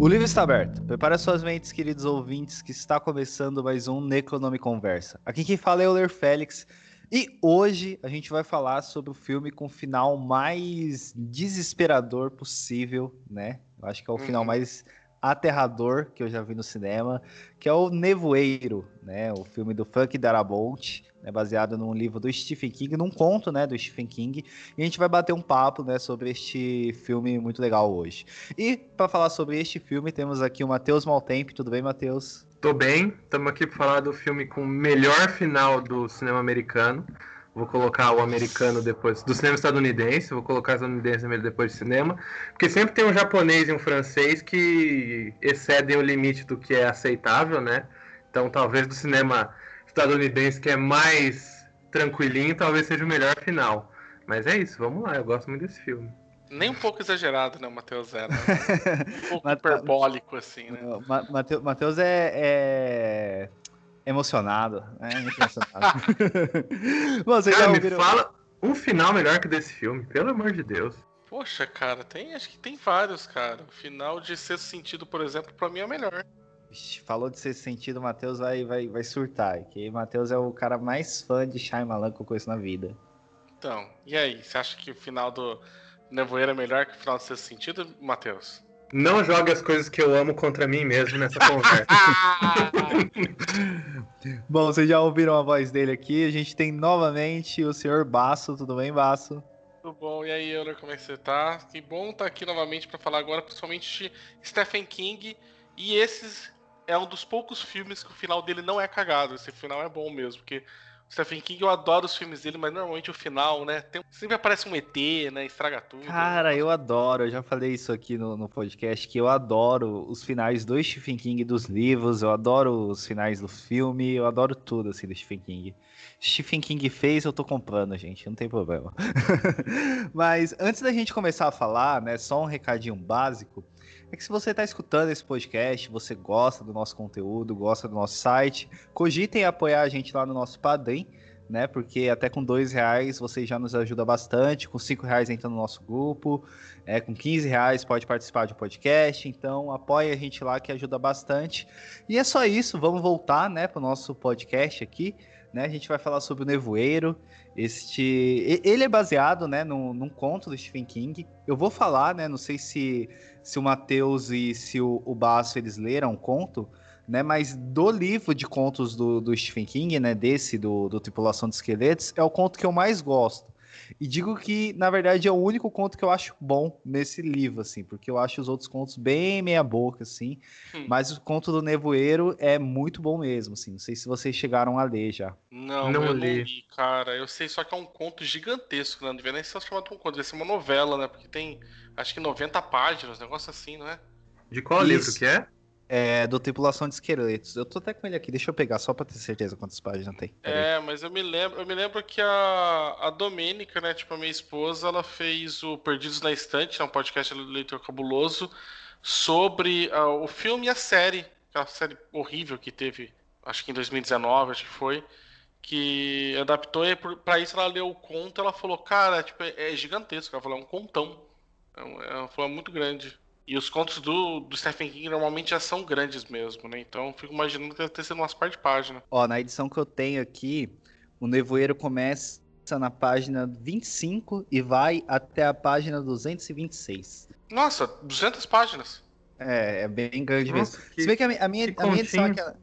O livro está aberto. Prepare suas mentes, queridos ouvintes, que está começando mais um Necronome Conversa. Aqui quem fala é o Ler Félix. E hoje a gente vai falar sobre o filme com o final mais desesperador possível, né? Eu acho que é o final uhum. mais aterrador que eu já vi no cinema, que é o Nevoeiro, né? O filme do Frank Darabont, né? baseado num livro do Stephen King, num conto, né, do Stephen King. E a gente vai bater um papo, né, sobre este filme muito legal hoje. E para falar sobre este filme, temos aqui o Matheus Maltempo. Tudo bem, Matheus? Tô bem. Estamos aqui para falar do filme com o melhor final do cinema americano. Vou colocar o americano depois do cinema estadunidense, vou colocar o estadunidense depois do cinema, porque sempre tem um japonês e um francês que excedem o limite do que é aceitável, né? Então, talvez do cinema estadunidense que é mais tranquilinho, talvez seja o melhor final. Mas é isso, vamos lá, eu gosto muito desse filme. Nem um pouco exagerado, né, o Matheus Zero. Um pouco hiperbólico, assim, né? Matheus é, é emocionado. É muito emocionado. Você cara, me fala um final melhor que desse filme, pelo amor de Deus. Poxa, cara, tem, acho que tem vários, cara. O final de Sexto Sentido, por exemplo, pra mim é o melhor. Falou de Sexto Sentido, o Matheus vai, vai, vai surtar. Que o Matheus é o cara mais fã de Shyamalan que eu conheço na vida. Então, e aí? Você acha que o final do Nevoeiro é melhor que o final do Sexto Sentido, Matheus? Não jogue as coisas que eu amo contra mim mesmo nessa conversa. Bom, vocês já ouviram a voz dele aqui. A gente tem novamente o senhor Basso. Tudo bem, Basso? Tudo bom. E aí, Euler, como é que você tá? Que bom estar tá aqui novamente para falar agora, principalmente de Stephen King. E esses é um dos poucos filmes que o final dele não é cagado. Esse final é bom mesmo, porque Stephen King, eu adoro os filmes dele, mas normalmente o final, né? Tem, sempre aparece um ET, né? Estraga tudo. Cara, eu adoro, eu já falei isso aqui no, no podcast, que eu adoro os finais do Stephen King dos livros, eu adoro os finais do filme, eu adoro tudo, assim, do Stephen King. Stephen King fez, eu tô comprando, gente, não tem problema. mas antes da gente começar a falar, né, só um recadinho básico é que se você está escutando esse podcast, você gosta do nosso conteúdo, gosta do nosso site, cogitem apoiar a gente lá no nosso Padrim, né? Porque até com dois reais você já nos ajuda bastante, com cinco reais entra no nosso grupo, é, com 15 reais pode participar de um podcast, então apoie a gente lá que ajuda bastante. E é só isso, vamos voltar, né, para o nosso podcast aqui. Né, a gente vai falar sobre o Nevoeiro. Este, ele é baseado, né, num, num conto do Stephen King. Eu vou falar, né, não sei se se o Matheus e se o, o Basso eles leram o conto, né? Mas do livro de contos do, do Stephen King, né? Desse, do, do Tripulação de Esqueletos, é o conto que eu mais gosto. E digo que, na verdade, é o único conto que eu acho bom nesse livro, assim, porque eu acho os outros contos bem meia-boca, assim. Hum. Mas o conto do Nevoeiro é muito bom mesmo, assim. Não sei se vocês chegaram a ler já. Não, não eu li. não li, cara. Eu sei só que é um conto gigantesco, né? Não devia nem ser chamado um conto, deve ser uma novela, né? Porque tem acho que 90 páginas, um negócio assim, não é? De qual Isso. livro que é? É, do Tripulação de Esqueletos. Eu tô até com ele aqui, deixa eu pegar só pra ter certeza quantas páginas tem. é, mas eu me lembro, eu me lembro que a, a Domênica, né, tipo, a minha esposa, ela fez o Perdidos na Estante, é um podcast do Leitor Cabuloso, sobre uh, o filme e a série, aquela série horrível que teve, acho que em 2019, acho que foi, que adaptou e pra isso ela leu o conto, ela falou, cara, tipo, é, é gigantesco, ela falou, é um contão. É, é uma forma muito grande. E os contos do, do Stephen King normalmente já são grandes mesmo, né? Então fico imaginando que deve ter sido umas par de página. Ó, na edição que eu tenho aqui, o Nevoeiro começa na página 25 e vai até a página 226. Nossa, 200 páginas. É, é bem grande Nossa, mesmo. Que, Se bem que a, a minha, a minha edição é aquela,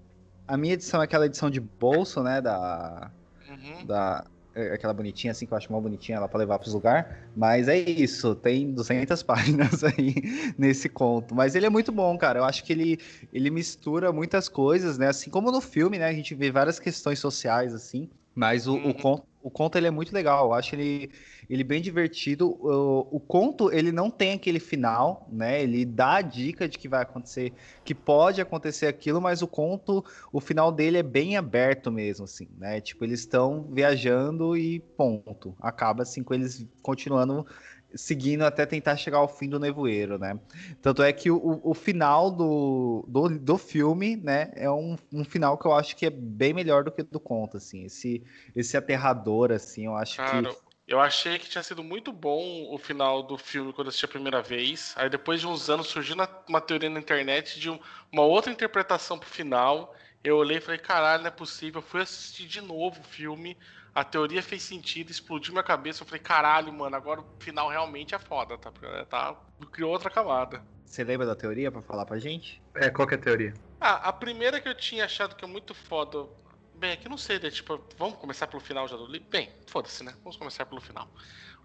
a minha edição é aquela edição de bolso, né, da, uhum. da aquela bonitinha, assim, que eu acho mal bonitinha ela para levar para os lugares. Mas é isso, tem 200 páginas aí nesse conto. Mas ele é muito bom, cara. Eu acho que ele, ele mistura muitas coisas, né? Assim como no filme, né? A gente vê várias questões sociais, assim. Mas o, uhum. o, conto, o conto ele é muito legal. Eu acho ele ele bem divertido. O, o, conto, ele não tem aquele final, né? Ele dá a dica de que vai acontecer, que pode acontecer aquilo, mas o conto, o final dele é bem aberto mesmo, assim, né? Tipo, eles estão viajando e ponto. Acaba assim com eles continuando seguindo até tentar chegar ao fim do nevoeiro, né? Tanto é que o, o final do, do, do filme, né, é um, um final que eu acho que é bem melhor do que do conto, assim. Esse, esse aterrador, assim, eu acho Cara, que Eu achei que tinha sido muito bom o final do filme quando eu assisti a primeira vez. Aí depois de uns anos surgiu uma teoria na internet de uma outra interpretação pro final. Eu olhei e falei, caralho, não é possível. Eu fui assistir de novo o filme. A teoria fez sentido, explodiu minha cabeça. Eu falei, caralho, mano, agora o final realmente é foda, tá? tá criou outra camada. Você lembra da teoria para falar pra gente? É, qual que é a teoria? Ah, a primeira que eu tinha achado que é muito foda Bem, aqui não sei, né? Tipo, vamos começar pelo final já do livro? Bem, foda-se, né? Vamos começar pelo final.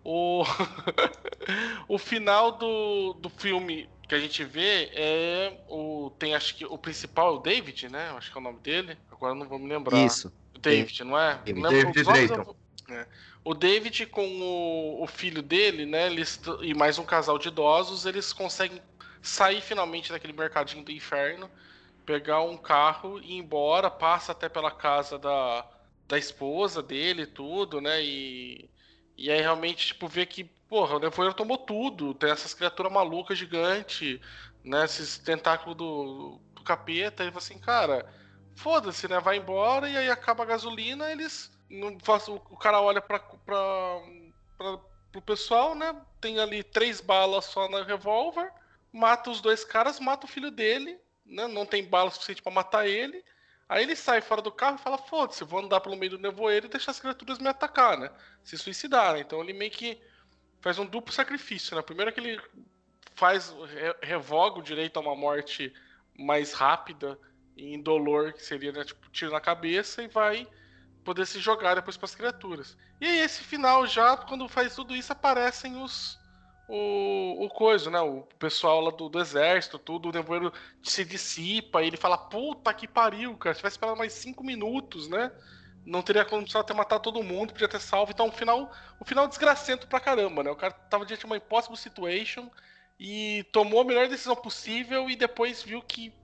O, o final do, do filme que a gente vê é o. Tem acho que o principal é o David, né? Acho que é o nome dele. Agora não vou me lembrar. Isso. O David, não é? David, David Drayton. É. O David com o, o, filho dele, né? Eles, e mais um casal de idosos, eles conseguem sair finalmente daquele mercadinho do inferno pegar um carro e ir embora, passa até pela casa da, da esposa dele tudo, né? E, e aí realmente, tipo, vê que, porra, o Nevoeiro tomou tudo, tem essas criaturas malucas gigantes, né? Esses tentáculos do, do capeta, e assim, cara, foda-se, né? Vai embora e aí acaba a gasolina, eles. Não o, cara olha pra, pra, pra, pro pessoal, né? Tem ali três balas só na revólver, mata os dois caras, mata o filho dele né, não tem bala suficiente para matar ele. Aí ele sai fora do carro e fala: Foda-se, vou andar pelo meio do nevoeiro e deixar as criaturas me atacar, né? Se suicidar. Né? Então ele meio que faz um duplo sacrifício, né? Primeiro que ele faz, revoga o direito a uma morte mais rápida e indolor, que seria, né, tipo, tiro na cabeça e vai poder se jogar depois para as criaturas. E aí, esse final já, quando faz tudo isso, aparecem os o, o coisa, né? O pessoal lá do, do exército, tudo, o nevoeiro se dissipa ele fala, puta que pariu, cara, se tivesse esperado mais cinco minutos, né? Não teria como ter matado todo mundo, podia ter salvo. Então, o final, o final desgracento pra caramba, né? O cara tava diante de uma impossible situation e tomou a melhor decisão possível e depois viu que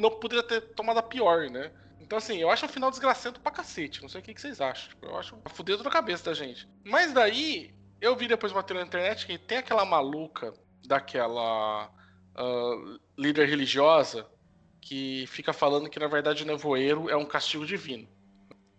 não poderia ter tomado a pior, né? Então, assim, eu acho o final desgracento pra cacete. Não sei o que, que vocês acham. Eu acho fudido na cabeça da gente. Mas daí, eu vi depois uma na internet que tem aquela maluca daquela uh, líder religiosa que fica falando que na verdade o nevoeiro é um castigo divino.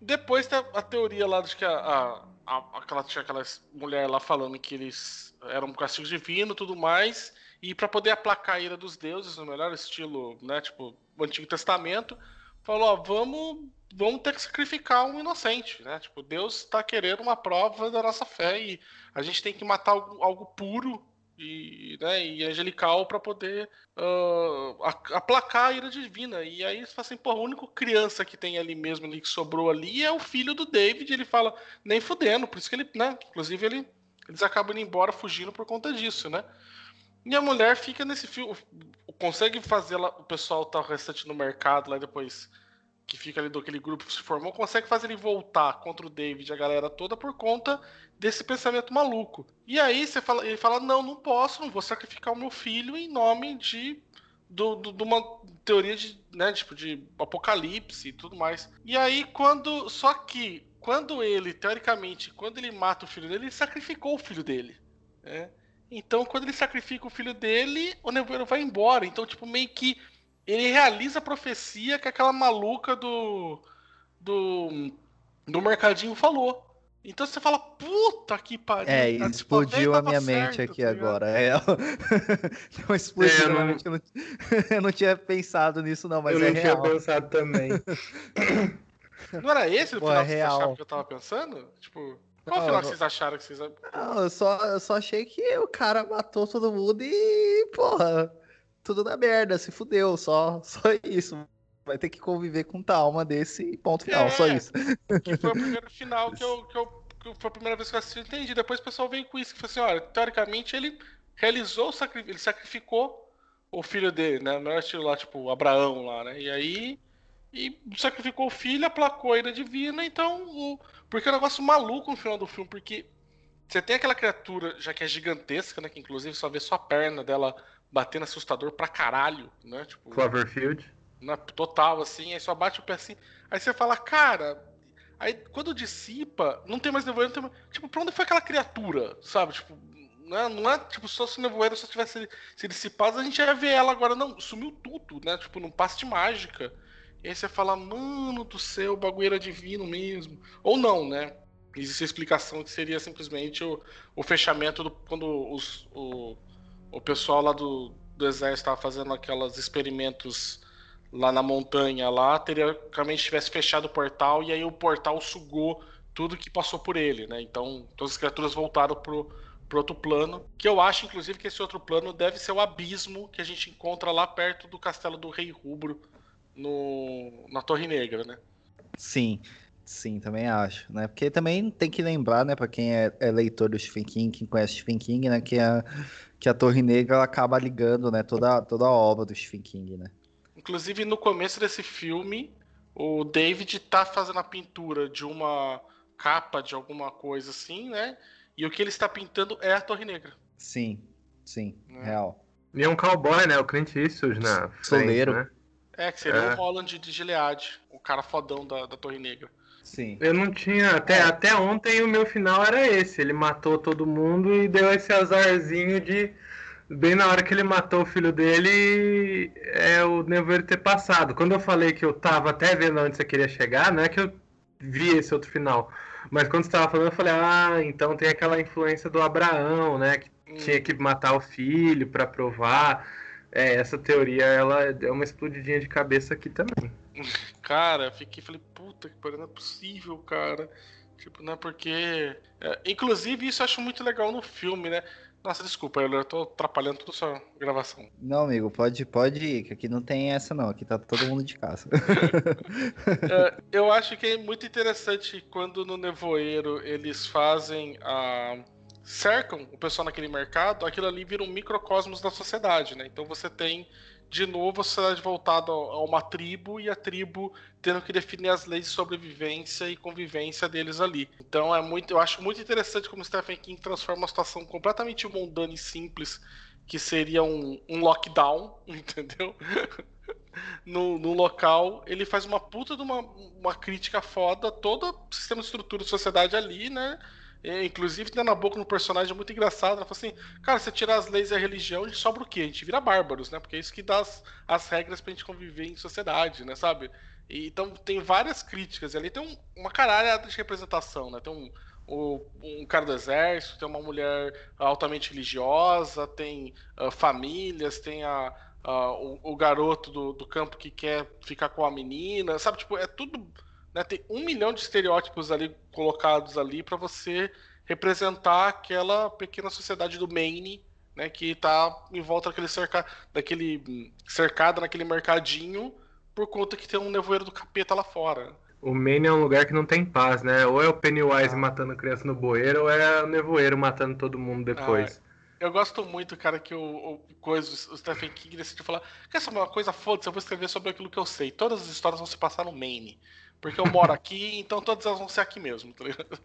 Depois tem a, teoria lá de que a, a, a, aquela, tinha aquela mulher lá falando que eles eram um castigo divino tudo mais, e para poder aplacar a ira dos deuses, no melhor estilo, né, tipo, Antigo Testamento, falou, ó, vamos vamos ter que sacrificar um inocente, né? Tipo, Deus está querendo uma prova da nossa fé e a gente tem que matar algo, algo puro e, né, e angelical para poder uh, aplacar a ira divina. E aí você fala assim, pô, a única criança que tem ali mesmo, ali, que sobrou ali, é o filho do David. Ele fala, nem fudendo, por isso que ele, né? Inclusive, ele, eles acabam indo embora fugindo por conta disso, né? E a mulher fica nesse filme, consegue fazer lá, o pessoal tá restante no mercado lá depois que fica ali do aquele grupo que se formou, consegue fazer ele voltar contra o David e a galera toda por conta desse pensamento maluco. E aí você fala, ele fala: não, não posso, não vou sacrificar o meu filho em nome de. Do, do, de uma teoria de, né, tipo, de apocalipse e tudo mais. E aí, quando. Só que, quando ele, teoricamente, quando ele mata o filho dele, ele sacrificou o filho dele. Né? Então, quando ele sacrifica o filho dele, o nevoeiro vai embora. Então, tipo, meio que ele realiza a profecia que aquela maluca do. do. do mercadinho falou. Então você fala, puta que pariu. É, explodiu a minha certo, mente aqui tá agora. É, não explodiu, é, eu, não... Eu, não... eu, não... tinha pensado nisso, não, mas eu é não real. tinha pensado também. não era esse o Pô, final é real. que eu tava pensando? Tipo. Qual não, final que vocês acharam que vocês. Não, eu só, eu só achei que o cara matou todo mundo e, porra tudo na merda, se fudeu, só, só isso. Vai ter que conviver com trauma desse ponto final, é, só isso. Que foi o primeiro final que eu, que eu, que foi a primeira vez que eu assisti, entendi. Depois o pessoal veio com isso, que falou assim, olha, teoricamente ele realizou o sacrifício, ele sacrificou o filho dele, né? Não era estilo lá, tipo, Abraão lá, né? E aí. E sacrificou o filho, aplacou a ira divina, então. O, porque é um negócio maluco no final do filme, porque você tem aquela criatura, já que é gigantesca, né? Que inclusive só vê só a perna dela batendo assustador pra caralho, né? Tipo, Cloverfield. Na, total, assim, aí só bate o pé assim. Aí você fala, cara. Aí quando dissipa, não tem mais nevoeiro, não tem mais... Tipo, pra onde foi aquela criatura? Sabe? Tipo, não é, não é tipo, só se o nevoeiro só tivesse se dissipado, a gente ia ver ela agora. Não, sumiu tudo, né? Tipo, num passe de mágica. E aí você fala, mano do céu, o bagulho era divino mesmo. Ou não, né? existe a explicação que seria simplesmente o, o fechamento do, quando os, o, o pessoal lá do, do exército estava fazendo aqueles experimentos lá na montanha lá, teoricamente tivesse fechado o portal e aí o portal sugou tudo que passou por ele, né? Então todas as criaturas voltaram pro, pro outro plano, que eu acho inclusive que esse outro plano deve ser o abismo que a gente encontra lá perto do castelo do Rei Rubro no, na Torre Negra, né? Sim. Sim, também acho, né? Porque também tem que lembrar, né, para quem é, é, leitor do Stephen King, quem conhece Stephen King, né, que a, que a Torre Negra acaba ligando, né, toda, toda a obra do Stephen King, né? Inclusive, no começo desse filme, o David tá fazendo a pintura de uma capa de alguma coisa assim, né? E o que ele está pintando é a Torre Negra. Sim, sim, é. real. E é um cowboy, né? O Clint Eastwood na Soleiro. Né? É, que seria é. o Holland de Gilead, o cara fodão da, da Torre Negra. Sim. Eu não tinha. Até, é. até ontem o meu final era esse. Ele matou todo mundo e deu esse azarzinho de. Bem na hora que ele matou o filho dele, é o nevoeiro ter passado. Quando eu falei que eu tava até vendo onde você queria chegar, não é que eu vi esse outro final. Mas quando você tava falando, eu falei, ah, então tem aquela influência do Abraão, né? Que hum. tinha que matar o filho para provar. É, essa teoria, ela é uma explodidinha de cabeça aqui também. Cara, fiquei, falei, puta que pariu, não é possível, cara. Tipo, não é porque. É, inclusive, isso eu acho muito legal no filme, né? Nossa, desculpa, eu tô atrapalhando toda a sua gravação. Não, amigo, pode, pode ir, que aqui não tem essa não, aqui tá todo mundo de casa. é, eu acho que é muito interessante quando no Nevoeiro eles fazem a. cercam o pessoal naquele mercado, aquilo ali vira um microcosmos da sociedade, né? Então você tem de novo a sociedade voltada a uma tribo e a tribo tendo que definir as leis de sobrevivência e convivência deles ali. Então é muito, eu acho muito interessante como Stephen King transforma uma situação completamente mundana e simples, que seria um, um lockdown, entendeu? no, no, local, ele faz uma puta de uma, uma crítica foda todo o sistema de estrutura de sociedade ali, né? É, inclusive, tem na boca um personagem muito engraçado. Ela fala assim: Cara, você tirar as leis e a religião, a gente sobra o quê? A gente vira bárbaros, né? Porque é isso que dá as, as regras pra gente conviver em sociedade, né? Sabe? E, então, tem várias críticas. E ali tem um, uma caralhada de representação, né? Tem um, um, cara do exército, tem uma mulher altamente religiosa, tem uh, famílias, tem a, uh, o, o, garoto do, do campo que quer ficar com a menina, sabe? Tipo, é tudo né, tem um milhão de estereótipos ali colocados ali para você representar aquela pequena sociedade do Maine, né, que está em volta daquele, cerca, daquele cercado naquele mercadinho por conta que tem um nevoeiro do capeta lá fora. O Maine é um lugar que não tem paz, né? Ou é o Pennywise ah. matando criança no bueiro, ou é o nevoeiro matando todo mundo depois. Ah, eu gosto muito, cara, que o, o, coisa, o Stephen King decidiu falar: quer saber uma coisa? Foda-se, eu vou escrever sobre aquilo que eu sei. Todas as histórias vão se passar no Maine. Porque eu moro aqui, então todas elas vão ser aqui mesmo, tá ligado?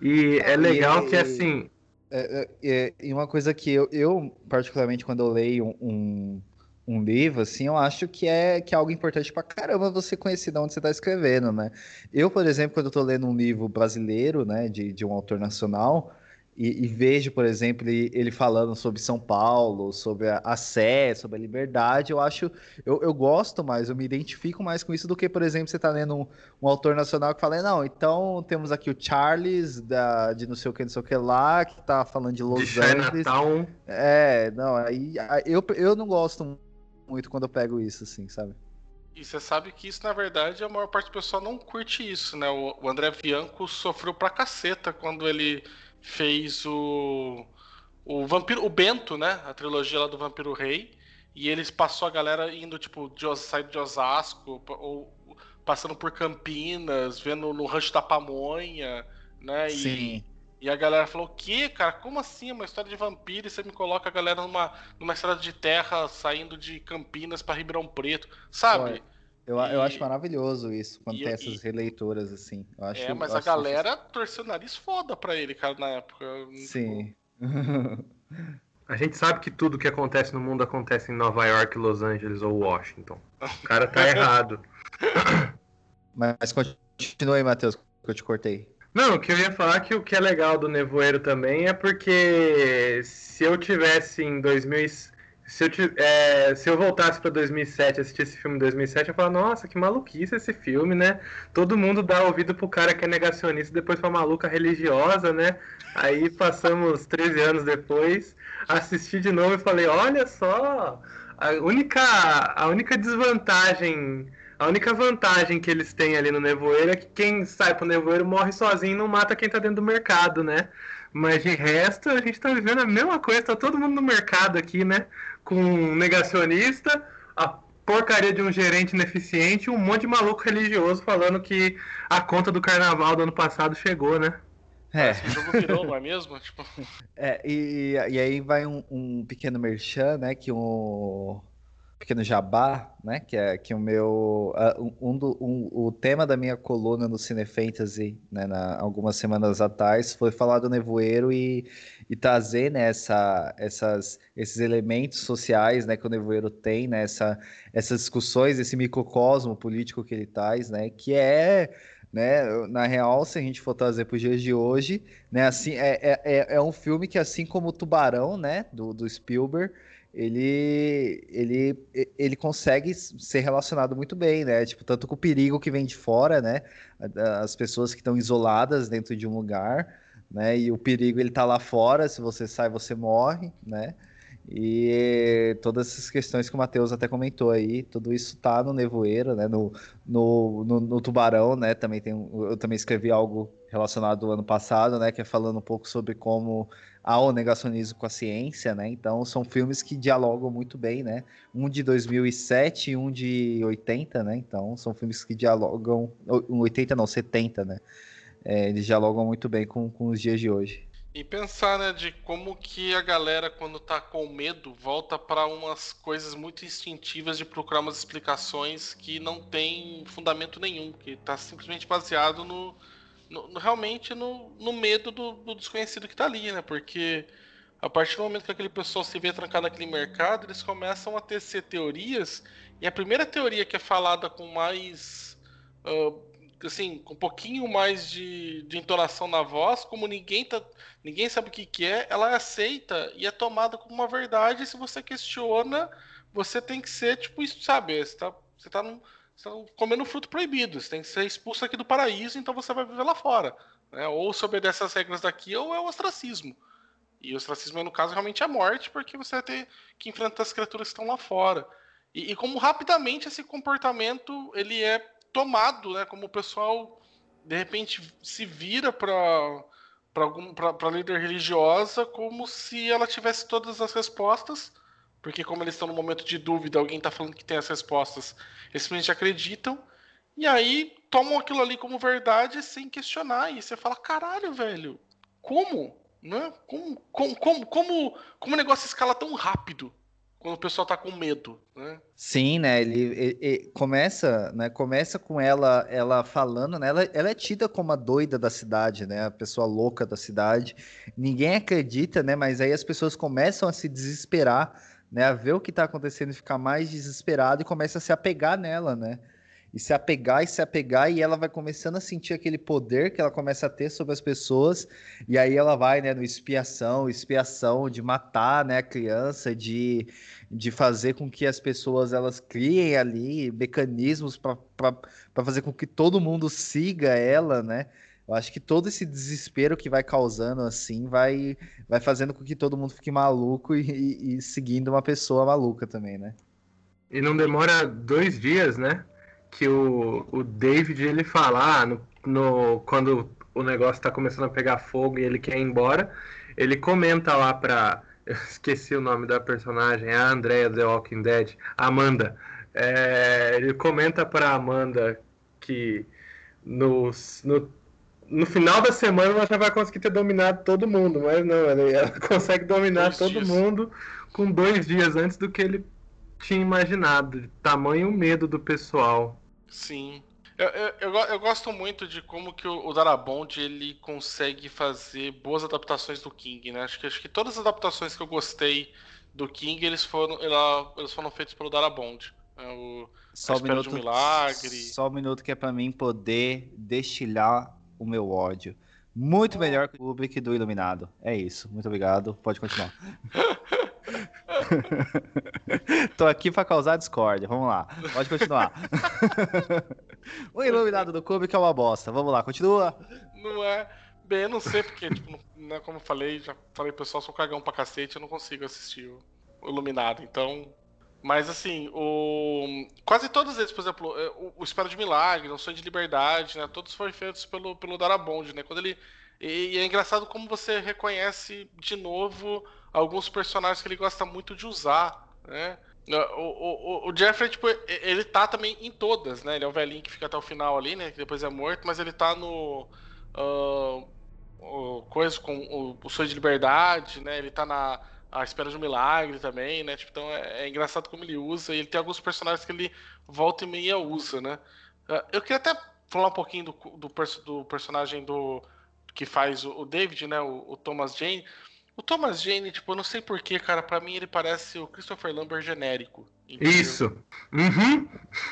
E é legal e, que assim. É, é, é, e uma coisa que eu, eu, particularmente, quando eu leio um, um livro, assim, eu acho que é, que é algo importante pra caramba você conhecer de onde você tá escrevendo, né? Eu, por exemplo, quando eu tô lendo um livro brasileiro, né, de, de um autor nacional, e, e, vejo, por exemplo, ele, falando sobre São Paulo, sobre a, a Sé, sobre a liberdade, eu acho, eu, eu, gosto mais, eu me identifico mais com isso do que, por exemplo, você está lendo um, um, autor nacional que fala, não, então temos aqui o Charles, da, de não sei o que, não sei o que lá, que está falando de Los de Angeles. Chinatown. É, não, aí eu, eu não gosto muito quando eu pego isso, assim, sabe? E você sabe que isso, na verdade, a maior parte do pessoal não curte isso, né? O, o André Bianco sofreu pra caceta quando ele fez o o Vampiro, o Bento, né? A trilogia lá do Vampiro Rei. E eles passou a galera indo, tipo, de, saindo de Osasco, ou passando por Campinas, vendo no Rancho da Pamonha, né? E, Sim. E a galera falou: o quê, cara? Como assim? Uma história de vampiro e você me coloca a galera numa, numa estrada de terra saindo de Campinas para Ribeirão Preto, sabe? Eu, e... eu acho maravilhoso isso, quando e, tem essas e... releituras assim. Eu acho, é, mas a galera isso... torceu o nariz foda pra ele, cara, na época. Sim. a gente sabe que tudo que acontece no mundo acontece em Nova York, Los Angeles ou Washington. O cara tá errado. Mas continua aí, Matheus, que eu te cortei. Não, o que eu ia falar é que o que é legal do Nevoeiro também é porque se eu tivesse em 2000 se eu, é, se eu voltasse para 2007 assistir esse filme em 2007, eu falar, nossa, que maluquice esse filme, né? Todo mundo dá ouvido pro cara que é negacionista, depois pra maluca religiosa, né? Aí passamos 13 anos depois, assisti de novo e falei, olha só, a única, a única desvantagem, a única vantagem que eles têm ali no nevoeiro é que quem sai pro nevoeiro morre sozinho e não mata quem tá dentro do mercado, né? Mas de resto, a gente tá vivendo a mesma coisa, tá todo mundo no mercado aqui, né? Com um negacionista, a porcaria de um gerente ineficiente e um monte de maluco religioso falando que a conta do carnaval do ano passado chegou, né? É. Esse jogo virou, não é mesmo? Tipo... É, e, e aí vai um, um pequeno merchan, né? Que um pequeno jabá, né? Que é que o meu um, um, o tema da minha coluna no Cine Fantasy, né? Na, algumas semanas atrás foi falar do nevoeiro e, e trazer né, essa, essas, esses elementos sociais, né? Que o nevoeiro tem, né? Essa, essas discussões, esse microcosmo político que ele traz, né? Que é né? Na real, se a gente for trazer para os dias de hoje, né? Assim, é, é, é, é um filme que, assim como o Tubarão, né? Do, do Spielberg, ele, ele, ele consegue ser relacionado muito bem, né? Tipo, tanto com o perigo que vem de fora, né? As pessoas que estão isoladas dentro de um lugar, né? E o perigo ele tá lá fora, se você sai, você morre, né? E todas essas questões que o Matheus até comentou aí, tudo isso tá no Nevoeiro, né? No, no, no, no Tubarão, né? Também tem, eu também escrevi algo relacionado ao ano passado, né? Que é falando um pouco sobre como há o negacionismo com a ciência, né? Então são filmes que dialogam muito bem, né? Um de 2007 e um de 80, né? Então são filmes que dialogam, 80 não, 70, né? É, eles dialogam muito bem com, com os dias de hoje. E pensar, né, de como que a galera, quando tá com medo, volta para umas coisas muito instintivas de procurar umas explicações que não tem fundamento nenhum, que tá simplesmente baseado no, no, no realmente no, no medo do, do, desconhecido que tá ali, né? Porque a partir do momento que aquele pessoal se vê trancado naquele mercado, eles começam a tecer teorias, e a primeira teoria que é falada com mais. Uh, assim, com um pouquinho mais de, de entonação na voz, como ninguém tá, ninguém sabe o que, que é, ela aceita e é tomada como uma verdade. E se você questiona, você tem que ser, tipo, isso, sabe? Você tá, você tá, num, você tá comendo fruto proibido, você tem que ser expulso aqui do paraíso, então você vai viver lá fora. Né? Ou se obedece às regras daqui, ou é o ostracismo. E o ostracismo, no caso, realmente é a morte, porque você vai ter que enfrentar as criaturas que estão lá fora. E, e como rapidamente esse comportamento ele é tomado, né? Como o pessoal de repente se vira para para líder religiosa como se ela tivesse todas as respostas, porque como eles estão no momento de dúvida, alguém está falando que tem as respostas, eles simplesmente acreditam e aí tomam aquilo ali como verdade sem questionar e você fala caralho, velho, como, né? Como como como como, como o negócio escala tão rápido? Quando o pessoal tá com medo, né? Sim, né? Ele, ele, ele, começa, né? Começa com ela, ela falando, né? Ela, ela é tida como a doida da cidade, né? A pessoa louca da cidade. Ninguém acredita, né? Mas aí as pessoas começam a se desesperar, né? A ver o que tá acontecendo e ficar mais desesperado e começa a se apegar nela, né? e se apegar e se apegar, e ela vai começando a sentir aquele poder que ela começa a ter sobre as pessoas, e aí ela vai, né, no expiação, expiação de matar, né, a criança, de, de fazer com que as pessoas elas criem ali mecanismos para fazer com que todo mundo siga ela, né? Eu acho que todo esse desespero que vai causando assim vai, vai fazendo com que todo mundo fique maluco e, e, e seguindo uma pessoa maluca também, né? E não demora dois dias, né? que o, o David ele fala ah, no, no, quando o negócio está começando a pegar fogo e ele quer ir embora, ele comenta lá pra. Eu esqueci o nome da personagem, a Andrea The Walking Dead, Amanda. É, ele comenta pra Amanda que no, no, no final da semana ela já vai conseguir ter dominado todo mundo, mas não, ela consegue dominar dois todo dias. mundo com dois dias antes do que ele tinha imaginado. Tamanho medo do pessoal. Sim. Eu, eu, eu, gosto muito de como que o, o Darabond ele consegue fazer boas adaptações do King, né? Acho que, acho que todas as adaptações que eu gostei do King, eles foram, ela, eles foram feitos pelo Darabond. É o só um minuto, milagre. Só um minuto que é para mim poder destilar o meu ódio. Muito oh. melhor que o Kubrick do Iluminado. É isso. Muito obrigado. Pode continuar. Tô aqui pra causar discórdia. Vamos lá. Pode continuar. o Iluminado do Clube que é uma bosta. Vamos lá, continua. Não é. Bem, eu não sei porque, tipo, né, como eu falei, já falei, pessoal, sou cagão pra cacete, eu não consigo assistir o Iluminado. Então, mas assim, o... quase todos eles, por exemplo, é, o, Espera de Milagre, O Sonho de Liberdade, né? Todos foram feitos pelo, pelo Darabond, né? Quando ele. E é engraçado como você reconhece de novo alguns personagens que ele gosta muito de usar, né? O, o, o Jeffrey, tipo, ele tá também em todas, né? Ele é o velhinho que fica até o final ali, né? Que depois é morto, mas ele tá no. Uh, o, coisa com o, o Sonho de Liberdade, né? Ele tá na a Espera de um Milagre também, né? Tipo, então é, é, engraçado como ele usa. E ele tem alguns personagens que ele volta e meia usa, né? Ah, eu queria até falar um pouquinho do, do, do personagem do que faz o, o David, né? O, Thomas Jane. O Thomas Jane, tipo, eu não sei porquê, cara. Pra mim ele parece o Christopher Lambert genérico. Entendeu? Isso. Uhum.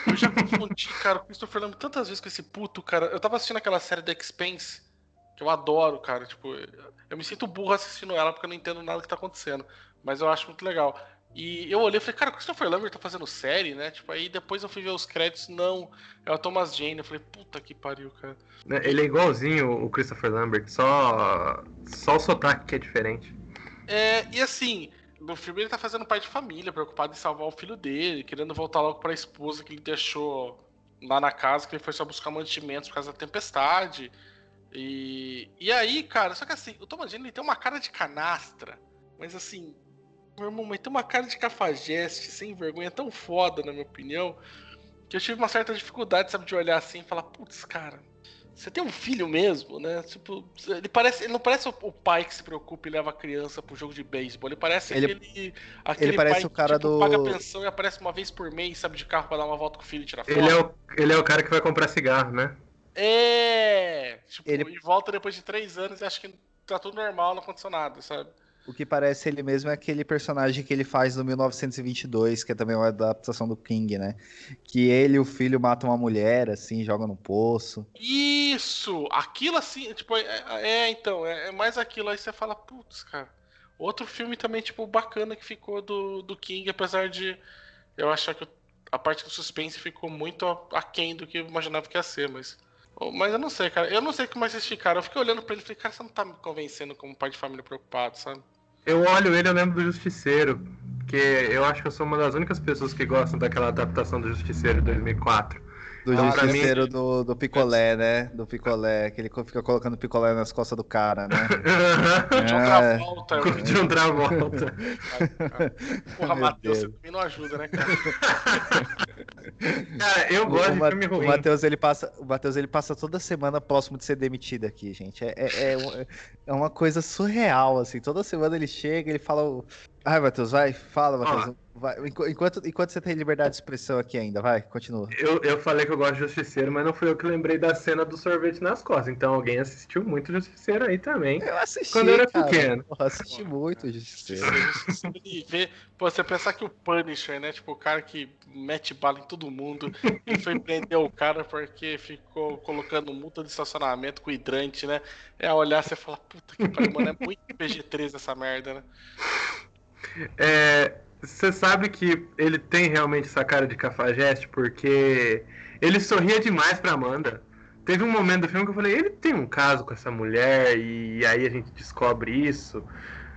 Eu já confundi, cara, o Christopher Lambert tantas vezes com esse puto, cara. Eu tava assistindo aquela série The Expense que eu adoro, cara. Tipo, eu me sinto burro assistindo ela porque eu não entendo nada que tá acontecendo. Mas eu acho muito legal. E eu olhei e falei, cara, o Christopher Lambert tá fazendo série, né? Tipo, aí depois eu fui ver os créditos, não, é o Thomas Jane. Eu falei, puta que pariu, cara. Né, ele é igualzinho o Christopher Lambert, só, só o sotaque que é diferente. É, e assim, no filme ele tá fazendo pai de família, preocupado em salvar o filho dele, querendo voltar logo pra esposa que ele deixou lá na casa, que ele foi só buscar mantimentos por causa da tempestade. E, e aí, cara, só que assim, o Thomas Jane ele tem uma cara de canastra, mas assim, meu irmão, mas tem uma cara de cafajeste, sem vergonha, tão foda, na minha opinião, que eu tive uma certa dificuldade, sabe, de olhar assim e falar, putz, cara, você tem um filho mesmo, né? Tipo, ele parece, ele não parece o, pai que se preocupa e leva a criança pro jogo de beisebol. Ele parece ele, aquele, aquele ele parece pai o cara que tipo, do paga pensão e aparece uma vez por mês, sabe, de carro para dar uma volta com o filho e tirar foto. Ele é o, ele é o cara que vai comprar cigarro, né? É! Tipo, ele... e volta depois de três anos e acha que tá tudo normal, não aconteceu nada, sabe? O que parece ele mesmo é aquele personagem que ele faz no 1922, que é também uma adaptação do King, né? Que ele e o filho matam uma mulher, assim, jogam no poço. Isso! Aquilo assim, tipo, é, é então, é, é, mais aquilo. Aí você fala, putz, cara. Outro filme também, tipo, bacana que ficou do, do King, apesar de eu achar que a parte do suspense ficou muito aquém do que eu imaginava que ia ser, mas. Mas eu não sei, cara. Eu não sei como assistir, cara. Eu fiquei olhando pra ele e falei, cara, você não tá me convencendo como pai de família preocupado, sabe? Eu olho ele, eu lembro do Justiceiro. Porque eu acho que eu sou uma das únicas pessoas que gostam daquela adaptação do Justiceiro de 2004. Do então, justiceiro mim... do, do picolé, né? Do picolé, que ele fica colocando picolé nas costas do cara, né? de outra volta. De outra volta. Porra, Matheus, você também não ajuda, né, cara? cara, eu gosto o, de filme ruim. O Matheus, ele passa, o Matheus, ele passa toda semana próximo de ser demitido aqui, gente. É, é, é, é uma coisa surreal, assim. Toda semana ele chega, ele fala... Ai, Matheus, vai, fala, Matheus. Vai, enquanto, enquanto você tem liberdade de expressão aqui ainda, vai, continua. Eu, eu falei que eu gosto de Justiceiro, mas não fui eu que lembrei da cena do sorvete nas costas. Então alguém assistiu muito Justiceiro aí também. Eu assisti. Quando eu era cara. pequeno. Eu assisti muito Justiceiro. e ver, pô, você pensar que o Punisher, né? Tipo, o cara que mete bala em todo mundo, e foi prender o cara porque ficou colocando multa de estacionamento com hidrante, né? É olhar você fala, puta que pariu, mano, é muito PG-13 essa merda, né? É, você sabe que ele tem realmente essa cara de cafajeste porque ele sorria demais pra Amanda. Teve um momento do filme que eu falei, ele tem um caso com essa mulher e aí a gente descobre isso.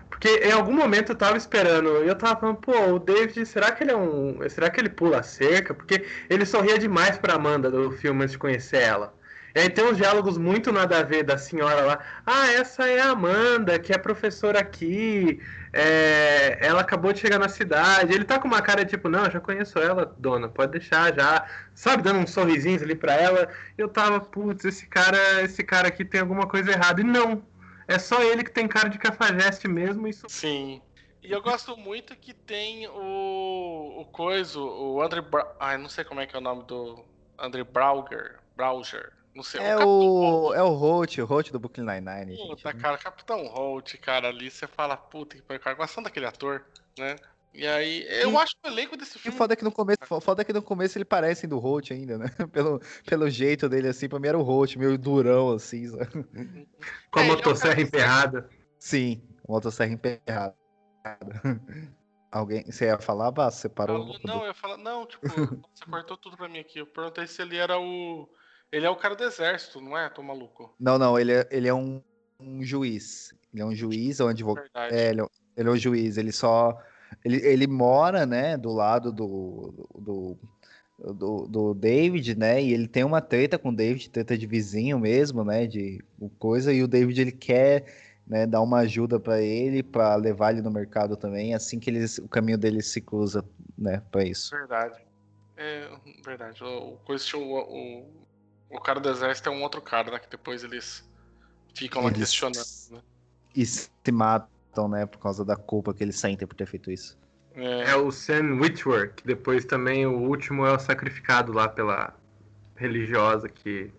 Porque em algum momento eu tava esperando, eu tava falando, pô, o David, será que ele é um. Será que ele pula a cerca? Porque ele sorria demais pra Amanda do filme antes de conhecer ela. E aí tem uns diálogos muito nada a ver da senhora lá. Ah, essa é a Amanda, que é professora aqui. É, ela acabou de chegar na cidade. Ele tá com uma cara tipo, não, já conheço ela, dona, pode deixar já. Sabe, dando uns sorrisinhos ali pra ela. Eu tava, putz, esse cara, esse cara aqui tem alguma coisa errada. E não. É só ele que tem cara de cafajeste mesmo. Isso... Sim. E eu gosto muito que tem o, o coisa, o André. Bra... Ai, não sei como é que é o nome do. André Brauger. Browser. Não sei, é, o, é o Holt, o Holt do Brooklyn Nine-Nine. Puta, gente. cara, Capitão Holt, cara, ali você fala, puta que pariu, cara, gostando daquele ator, né? E aí, eu e, acho o elenco desse filme. E foda que no começo, foda que no começo ele parece do Holt ainda, né? Pelo, pelo jeito dele, assim, pra mim era o Holt, meio durão, assim, sabe? Com a é, motosserra é emperrada. Sim, motosserra emperrada. Alguém, você ia falar, Bas? Você parou? Ah, não, eu ia falar, não, tipo, você cortou tudo pra mim aqui. Eu perguntei se ele era o. Ele é o cara do exército, não é? Tô maluco. Não, não, ele é, ele é um, um juiz. Ele é um juiz ou um advogado. É, ele, é, ele é um juiz, ele só. Ele, ele mora, né, do lado do, do, do, do David, né? E ele tem uma treta com o David, treta de vizinho mesmo, né? De coisa, e o David ele quer né, dar uma ajuda para ele, para levar ele no mercado também, assim que eles, o caminho dele se cruza, né, para isso. Verdade. É, verdade. O, o, o, o cara do exército é um outro cara, né, que depois eles ficam lá eles questionando, né? E se matam, né, por causa da culpa que eles sentem por ter feito isso. É, é o Sam Witwer, que depois também o último é o sacrificado lá pela religiosa que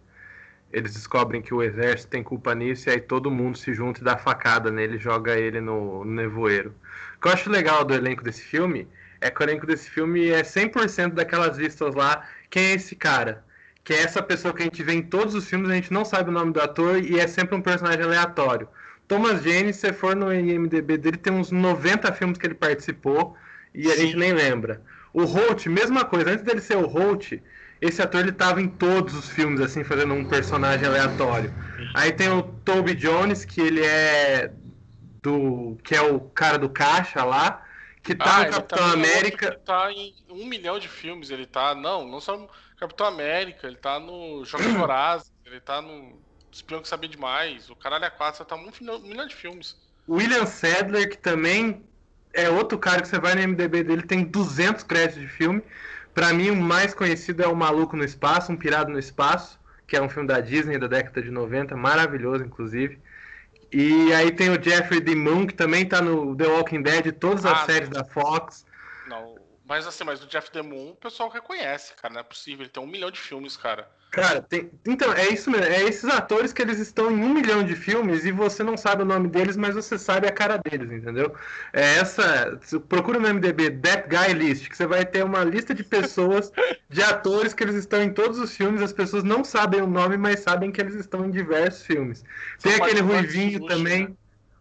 eles descobrem que o exército tem culpa nisso e aí todo mundo se junta e dá facada nele e joga ele no, no nevoeiro. O que eu acho legal do elenco desse filme é que o elenco desse filme é 100% daquelas listas lá. Quem é esse cara? Que é essa pessoa que a gente vê em todos os filmes, a gente não sabe o nome do ator e é sempre um personagem aleatório. Thomas Jane, se você for no IMDB dele, tem uns 90 filmes que ele participou e a Sim. gente nem lembra. O Holt, mesma coisa. Antes dele ser o Holt, esse ator ele tava em todos os filmes, assim, fazendo um personagem aleatório. Aí tem o Toby Jones, que ele é do. que é o cara do caixa lá, que tá ah, no Capitão tá América. Ele tá em um milhão de filmes, ele tá. Não, não só no Capitão América, ele tá no Jogos Vorazes, ele tá no Espião que Sabia Demais, o Caralho é 4, tá um milhão, um milhão de filmes. William Sadler, que também é outro cara que você vai no MDB dele, tem 200 créditos de filme. Para mim, o mais conhecido é O Maluco no Espaço, Um Pirado no Espaço, que é um filme da Disney da década de 90, maravilhoso, inclusive. E aí tem o Jeffrey D. Moon, que também tá no The Walking Dead, todas as ah, séries não. da Fox. Não, mas assim, mas o Jeff D. Moon o pessoal reconhece, cara, não é possível, ele tem um milhão de filmes, cara. Cara, tem, então, é isso mesmo. É esses atores que eles estão em um milhão de filmes e você não sabe o nome deles, mas você sabe a cara deles, entendeu? É essa. Procura no MDB That Guy List, que você vai ter uma lista de pessoas, de atores que eles estão em todos os filmes. As pessoas não sabem o nome, mas sabem que eles estão em diversos filmes. Tem São aquele Ruivinho também. Né?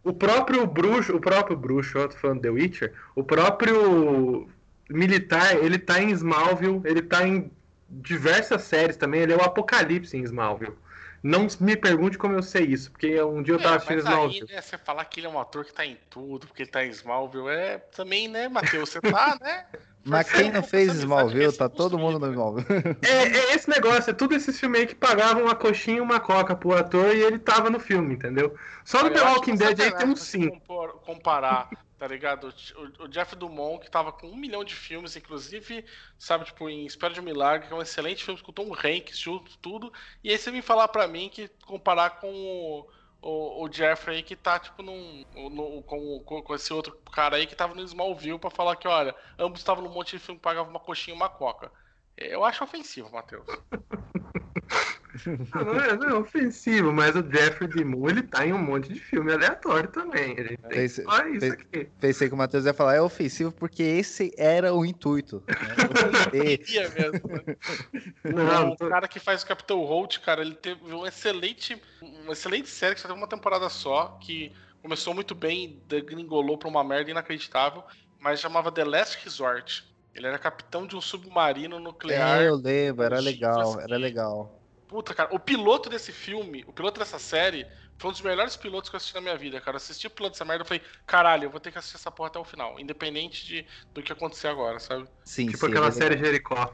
O próprio bruxo, o próprio bruxo, tô falando The Witcher, o próprio militar, ele tá em Smallville, ele tá em diversas séries também. Ele é o Apocalipse em Smallville. Não me pergunte como eu sei isso, porque um dia eu tava é, assistindo Smallville. Aí, né, você falar que ele é um ator que tá em tudo, porque ele tá em Smallville, é também, né, Matheus? Você tá, né? Mas quem não fez Smallville, tá todo mundo no Smallville. É, é, esse negócio, é tudo esses filmes aí que pagavam uma coxinha e uma coca pro ator e ele tava no filme, entendeu? Só no The Walking Dead aí tem uns 5. Comparar tá ligado? O, o, Jeff Dumont, que tava com um milhão de filmes, inclusive, sabe, tipo, em Espera de um Milagre, que é um excelente filme com Tom Hanks, junto, tudo. E aí você vem falar pra mim que comparar com o, o, o Jeffrey que tá, tipo, num, no, com, com, esse outro cara aí que tava no Smallville pra falar que, olha, ambos estavam num monte de filme que pagavam uma coxinha e uma coca. Eu acho ofensivo, Matheus. Não é, não é ofensivo, mas o Jeffrey D. Moon, ele tá em um monte de filme aleatório também. Ele tem pensei, só isso aqui. Pensei que o Matheus ia falar, é ofensivo porque esse era o intuito. Né? mesmo. Né? Não, o cara que faz o Capitão Holt, cara, ele teve um excelente, uma excelente série que só teve uma temporada só, que começou muito bem, degringolou pra uma merda inacreditável, mas chamava The Last Resort. Ele era capitão de um submarino nuclear. É, eu lembro, era legal, era legal. Puta, cara, o piloto desse filme, o piloto dessa série, foi um dos melhores pilotos que eu assisti na minha vida, cara. Eu assisti o piloto dessa merda e falei, caralho, eu vou ter que assistir essa porra até o final, independente de, do que acontecer agora, sabe? Sim, Tipo sim, aquela é série Jericó.